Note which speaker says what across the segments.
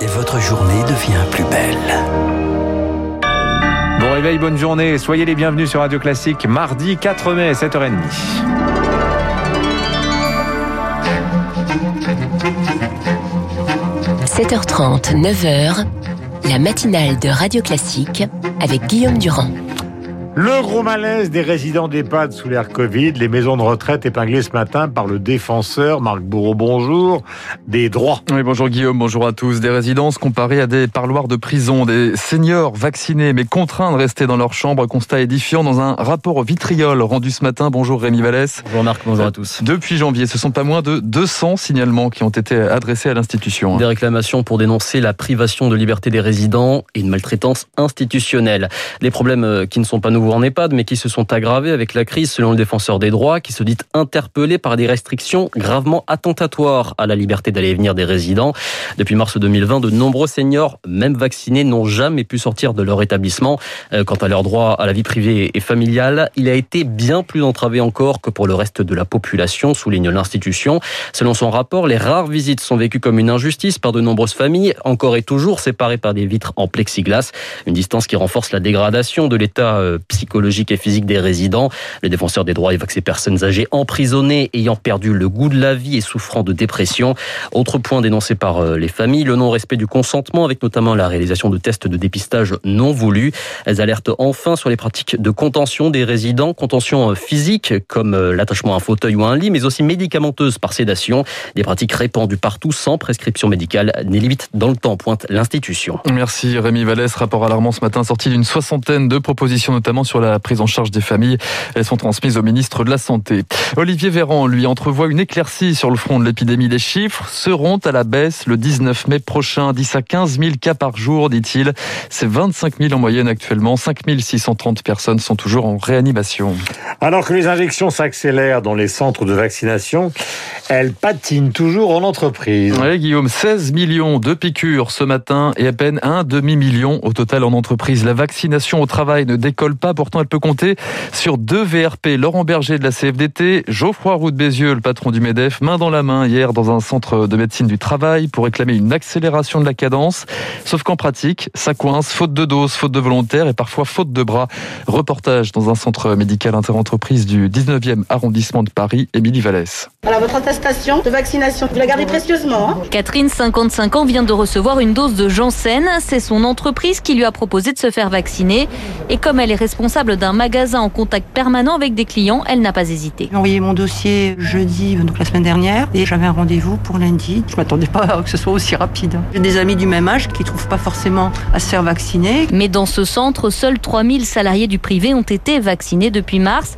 Speaker 1: et votre journée devient plus belle.
Speaker 2: Bon réveil, bonne journée. Soyez les bienvenus sur Radio Classique, mardi 4 mai, 7h30.
Speaker 3: – 7h30, 9h, la matinale de Radio Classique avec Guillaume Durand.
Speaker 4: Le gros malaise des résidents d'EHPAD sous l'ère Covid, les maisons de retraite épinglées ce matin par le défenseur Marc Bourreau, bonjour, des droits.
Speaker 5: Oui, bonjour Guillaume, bonjour à tous. Des résidences comparées à des parloirs de prison, des seniors vaccinés mais contraints de rester dans leur chambre, constat édifiant dans un rapport au vitriol rendu ce matin. Bonjour Rémi Vallès.
Speaker 6: Bonjour Marc, bonjour à tous.
Speaker 5: Depuis janvier, ce sont pas moins de 200 signalements qui ont été adressés à l'institution.
Speaker 6: Des réclamations pour dénoncer la privation de liberté des résidents et une maltraitance institutionnelle. Des problèmes qui ne sont pas nouveaux en EHPAD, mais qui se sont aggravés avec la crise, selon le défenseur des droits, qui se dit interpellé par des restrictions gravement attentatoires à la liberté d'aller et venir des résidents. Depuis mars 2020, de nombreux seniors, même vaccinés, n'ont jamais pu sortir de leur établissement. Euh, quant à leur droit à la vie privée et familiale, il a été bien plus entravé encore que pour le reste de la population, souligne l'institution. Selon son rapport, les rares visites sont vécues comme une injustice par de nombreuses familles, encore et toujours séparées par des vitres en plexiglas, une distance qui renforce la dégradation de l'état euh, psychologique et physique des résidents. Le défenseur des droits évoque ces personnes âgées emprisonnées, ayant perdu le goût de la vie et souffrant de dépression. Autre point dénoncé par euh, les familles, le non-respect du consentement, avec notamment la réalisation de tests de dépistage non voulus. Elles alertent enfin sur les pratiques de contention des résidents, contention euh, physique, comme euh, l'attachement à un fauteuil ou à un lit, mais aussi médicamenteuse par sédation. Des pratiques répandues partout sans prescription médicale, ni limite dans le temps, pointe l'institution.
Speaker 5: Merci Rémi Vallès. Rapport alarmant ce matin sorti d'une soixantaine de propositions, notamment sur la prise en charge des familles. Elles sont transmises au ministre de la Santé. Olivier Véran, lui, entrevoit une éclaircie sur le front de l'épidémie. Les chiffres seront à la baisse le 19 mai prochain. 10 à 15 000 cas par jour, dit-il. C'est 25 000 en moyenne actuellement. 5 630 personnes sont toujours en réanimation.
Speaker 4: Alors que les injections s'accélèrent dans les centres de vaccination, elles patinent toujours en entreprise.
Speaker 5: Oui, Guillaume, 16 millions de piqûres ce matin et à peine un demi-million au total en entreprise. La vaccination au travail ne décolle pas Pourtant, elle peut compter sur deux VRP. Laurent Berger de la CFDT, Geoffroy Roux de Bézieux, le patron du MEDEF, main dans la main hier dans un centre de médecine du travail pour réclamer une accélération de la cadence. Sauf qu'en pratique, ça coince, faute de doses, faute de volontaires et parfois faute de bras. Reportage dans un centre médical interentreprise du 19e arrondissement de Paris, Émilie Vallès.
Speaker 7: Voilà votre attestation de vaccination. Vous la gardez précieusement. Hein
Speaker 8: Catherine, 55 ans, vient de recevoir une dose de Janssen. C'est son entreprise qui lui a proposé de se faire vacciner. Et comme elle est responsable d'un magasin en contact permanent avec des clients, elle n'a pas hésité.
Speaker 9: J'ai envoyé mon dossier jeudi, donc la semaine dernière, et j'avais un rendez-vous pour lundi. Je m'attendais pas à que ce soit aussi rapide. J'ai des amis du même âge qui ne trouvent pas forcément à se faire vacciner.
Speaker 8: Mais dans ce centre, seuls 3000 salariés du privé ont été vaccinés depuis mars.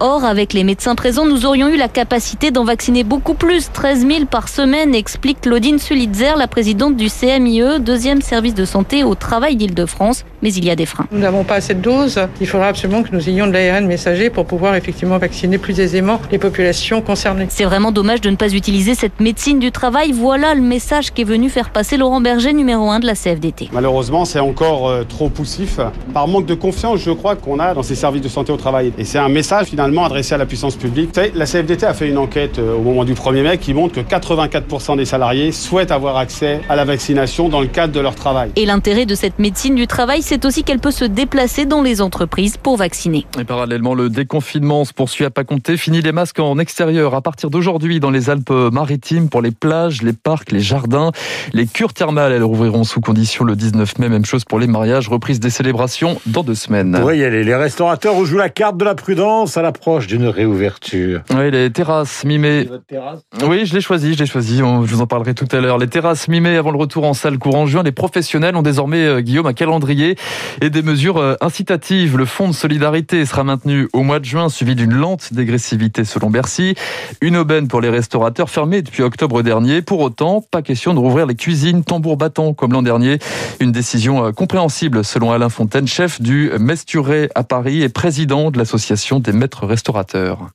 Speaker 8: Or, avec les médecins présents, nous aurions eu la capacité d'en vacciner beaucoup plus, 13 000 par semaine, explique Claudine Sulitzer, la présidente du CMIE, deuxième service de santé au travail d'Île-de-France. Mais il y a des freins.
Speaker 10: Nous n'avons pas assez de doses. Il faudra absolument que nous ayons de l'ARN messager pour pouvoir effectivement vacciner plus aisément les populations concernées.
Speaker 8: C'est vraiment dommage de ne pas utiliser cette médecine du travail. Voilà le message qu'est venu faire passer Laurent Berger, numéro 1 de la CFDT.
Speaker 11: Malheureusement, c'est encore euh, trop poussif. Par manque de confiance, je crois, qu'on a dans ces services de santé au travail. Et c'est un message finalement adressé à la puissance publique. La CFDT a fait une enquête euh, au moment du 1er mai qui montre que 84% des salariés souhaitent avoir accès à la vaccination dans le cadre de leur travail.
Speaker 8: Et l'intérêt de cette médecine du travail, c'est aussi qu'elle peut se déplacer dans les entreprises pour vacciner.
Speaker 5: Et parallèlement, le déconfinement se poursuit à pas compter. Fini les masques en extérieur à partir d'aujourd'hui dans les Alpes-Maritimes pour les plages, les parcs, les jardins. Les cures thermales, elles rouvriront sous condition le 19 mai. Même chose pour les mariages. Reprise des célébrations dans deux semaines.
Speaker 4: Oui, les restaurateurs jouent la carte de la prudence à la proche d'une réouverture.
Speaker 5: Oui, les terrasses mi-mai. Oui, je l'ai choisi, je l'ai choisi. Je vous en parlerai tout à l'heure. Les terrasses mi-mai avant le retour en salle courant juin. Les professionnels ont désormais, euh, Guillaume, un calendrier et des mesures euh, incitatives. Le fonds de solidarité sera maintenu au mois de juin, suivi d'une lente dégressivité selon Bercy. Une aubaine pour les restaurateurs fermés depuis octobre dernier. Pour autant, pas question de rouvrir les cuisines tambour battant comme l'an dernier. Une décision euh, compréhensible selon Alain Fontaine, chef du Mesturé à Paris et président de l'association des maîtres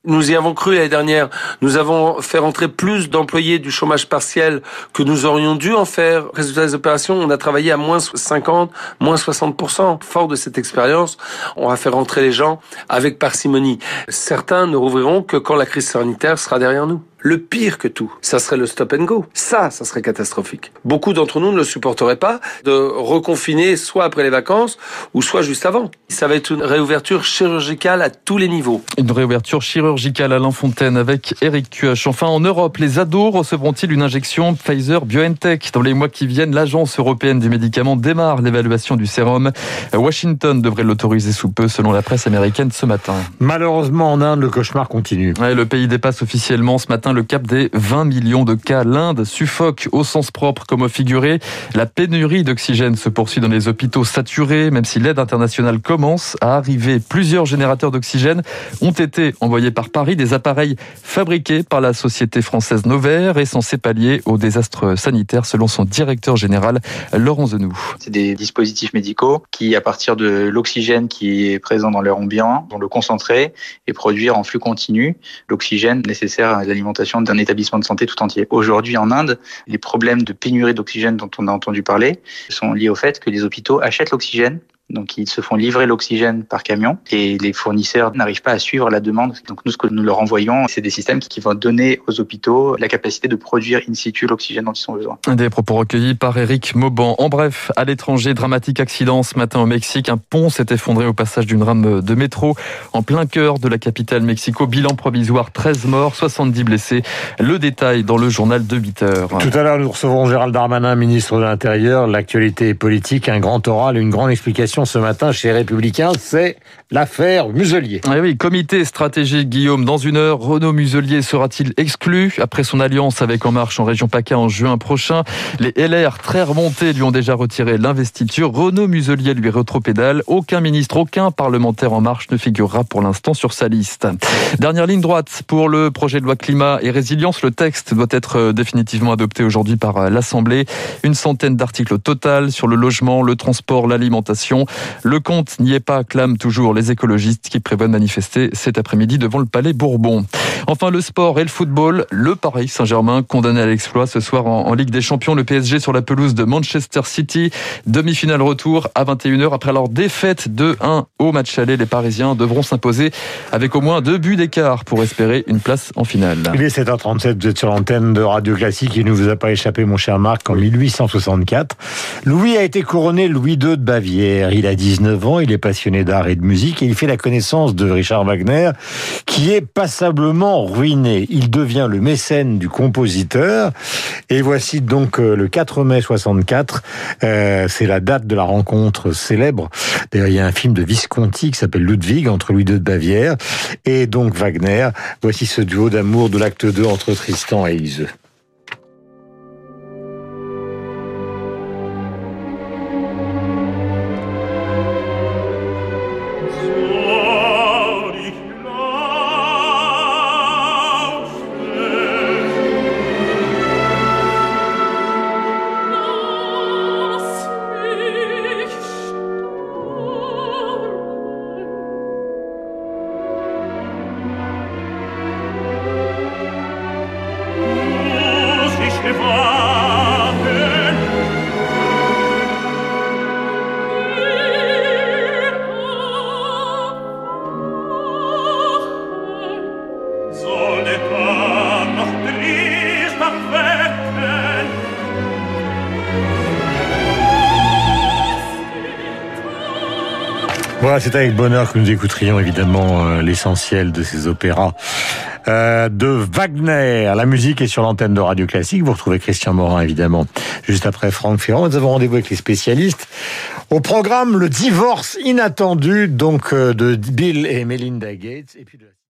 Speaker 12: Nous y avons cru l'année dernière. Nous avons fait rentrer plus d'employés du chômage partiel que nous aurions dû en faire. Résultat des opérations, on a travaillé à moins 50, moins 60%. Fort de cette expérience, on va faire rentrer les gens avec parcimonie. Certains ne rouvriront que quand la crise sanitaire sera derrière nous. Le pire que tout, ça serait le stop and go. Ça, ça serait catastrophique. Beaucoup d'entre nous ne le supporteraient pas de reconfiner soit après les vacances ou soit juste avant. Ça va être une réouverture chirurgicale à tous les niveaux.
Speaker 5: Une réouverture chirurgicale à l'Infontaine avec Eric Cuach. Enfin, en Europe, les ados recevront-ils une injection Pfizer BioNTech? Dans les mois qui viennent, l'Agence européenne du médicament démarre l'évaluation du sérum. Washington devrait l'autoriser sous peu, selon la presse américaine ce matin.
Speaker 4: Malheureusement, en Inde, le cauchemar continue.
Speaker 5: le pays dépasse officiellement ce matin le cap des 20 millions de cas. L'Inde suffoque au sens propre comme au figuré. La pénurie d'oxygène se poursuit dans les hôpitaux saturés, même si l'aide internationale commence à arriver. Plusieurs générateurs d'oxygène ont été envoyés par Paris, des appareils fabriqués par la société française Novair et censés pallier au désastre sanitaire, selon son directeur général, Laurent Zenou.
Speaker 13: C'est des dispositifs médicaux qui, à partir de l'oxygène qui est présent dans l'air ambiant, vont le concentrer et produire en flux continu l'oxygène nécessaire à l'alimentation d'un établissement de santé tout entier. Aujourd'hui, en Inde, les problèmes de pénurie d'oxygène dont on a entendu parler sont liés au fait que les hôpitaux achètent l'oxygène donc ils se font livrer l'oxygène par camion et les fournisseurs n'arrivent pas à suivre la demande. Donc nous, ce que nous leur envoyons, c'est des systèmes qui vont donner aux hôpitaux la capacité de produire in situ l'oxygène dont ils ont besoin.
Speaker 5: Des propos recueillis par Eric Mauban. En bref, à l'étranger, dramatique accident ce matin au Mexique. Un pont s'est effondré au passage d'une rame de métro en plein cœur de la capitale Mexico. Bilan provisoire, 13 morts, 70 blessés. Le détail dans le journal de 8 heures.
Speaker 4: Tout à l'heure, nous recevrons Gérald Darmanin, ministre de l'Intérieur. L'actualité politique, un grand oral, une grande explication ce matin chez Républicains, c'est l'affaire Muselier.
Speaker 5: Ah oui, comité stratégique Guillaume, dans une heure, Renaud Muselier sera-t-il exclu après son alliance avec En Marche en région PACA en juin prochain? Les LR très remontés lui ont déjà retiré l'investiture. Renaud Muselier lui rétropédale. Aucun ministre, aucun parlementaire En Marche ne figurera pour l'instant sur sa liste. Dernière ligne droite pour le projet de loi climat et résilience. Le texte doit être euh, définitivement adopté aujourd'hui par euh, l'Assemblée. Une centaine d'articles au total sur le logement, le transport, l'alimentation. Le compte n'y est pas, clament toujours les écologistes qui prévoient de manifester cet après-midi devant le Palais Bourbon. Enfin, le sport et le football. Le Paris Saint-Germain condamné à l'exploit ce soir en, Ligue des Champions. Le PSG sur la pelouse de Manchester City. Demi-finale retour à 21h. Après leur défaite 2-1 au match aller, les Parisiens devront s'imposer avec au moins deux buts d'écart pour espérer une place en finale.
Speaker 4: Il est 7h37, vous êtes sur l'antenne de Radio Classique. Il ne vous a pas échappé, mon cher Marc, en 1864. Louis a été couronné Louis II de Bavière. Il a 19 ans, il est passionné d'art et de musique et il fait la connaissance de Richard Wagner, qui est passablement ruiné. Il devient le mécène du compositeur. Et voici donc euh, le 4 mai 64. Euh, c'est la date de la rencontre célèbre. D'ailleurs, il y a un film de Visconti qui s'appelle Ludwig entre Louis II de Bavière et donc Wagner. Voici ce duo d'amour de l'acte 2 entre Tristan et Iseux. Voilà, c'est avec bonheur que nous écouterions évidemment euh, l'essentiel de ces opéras euh, de Wagner. La musique est sur l'antenne de Radio Classique. Vous retrouvez Christian Morin évidemment juste après Franck Ferrand. Nous avons rendez-vous avec les spécialistes. Au programme, le divorce inattendu donc euh, de Bill et Melinda Gates.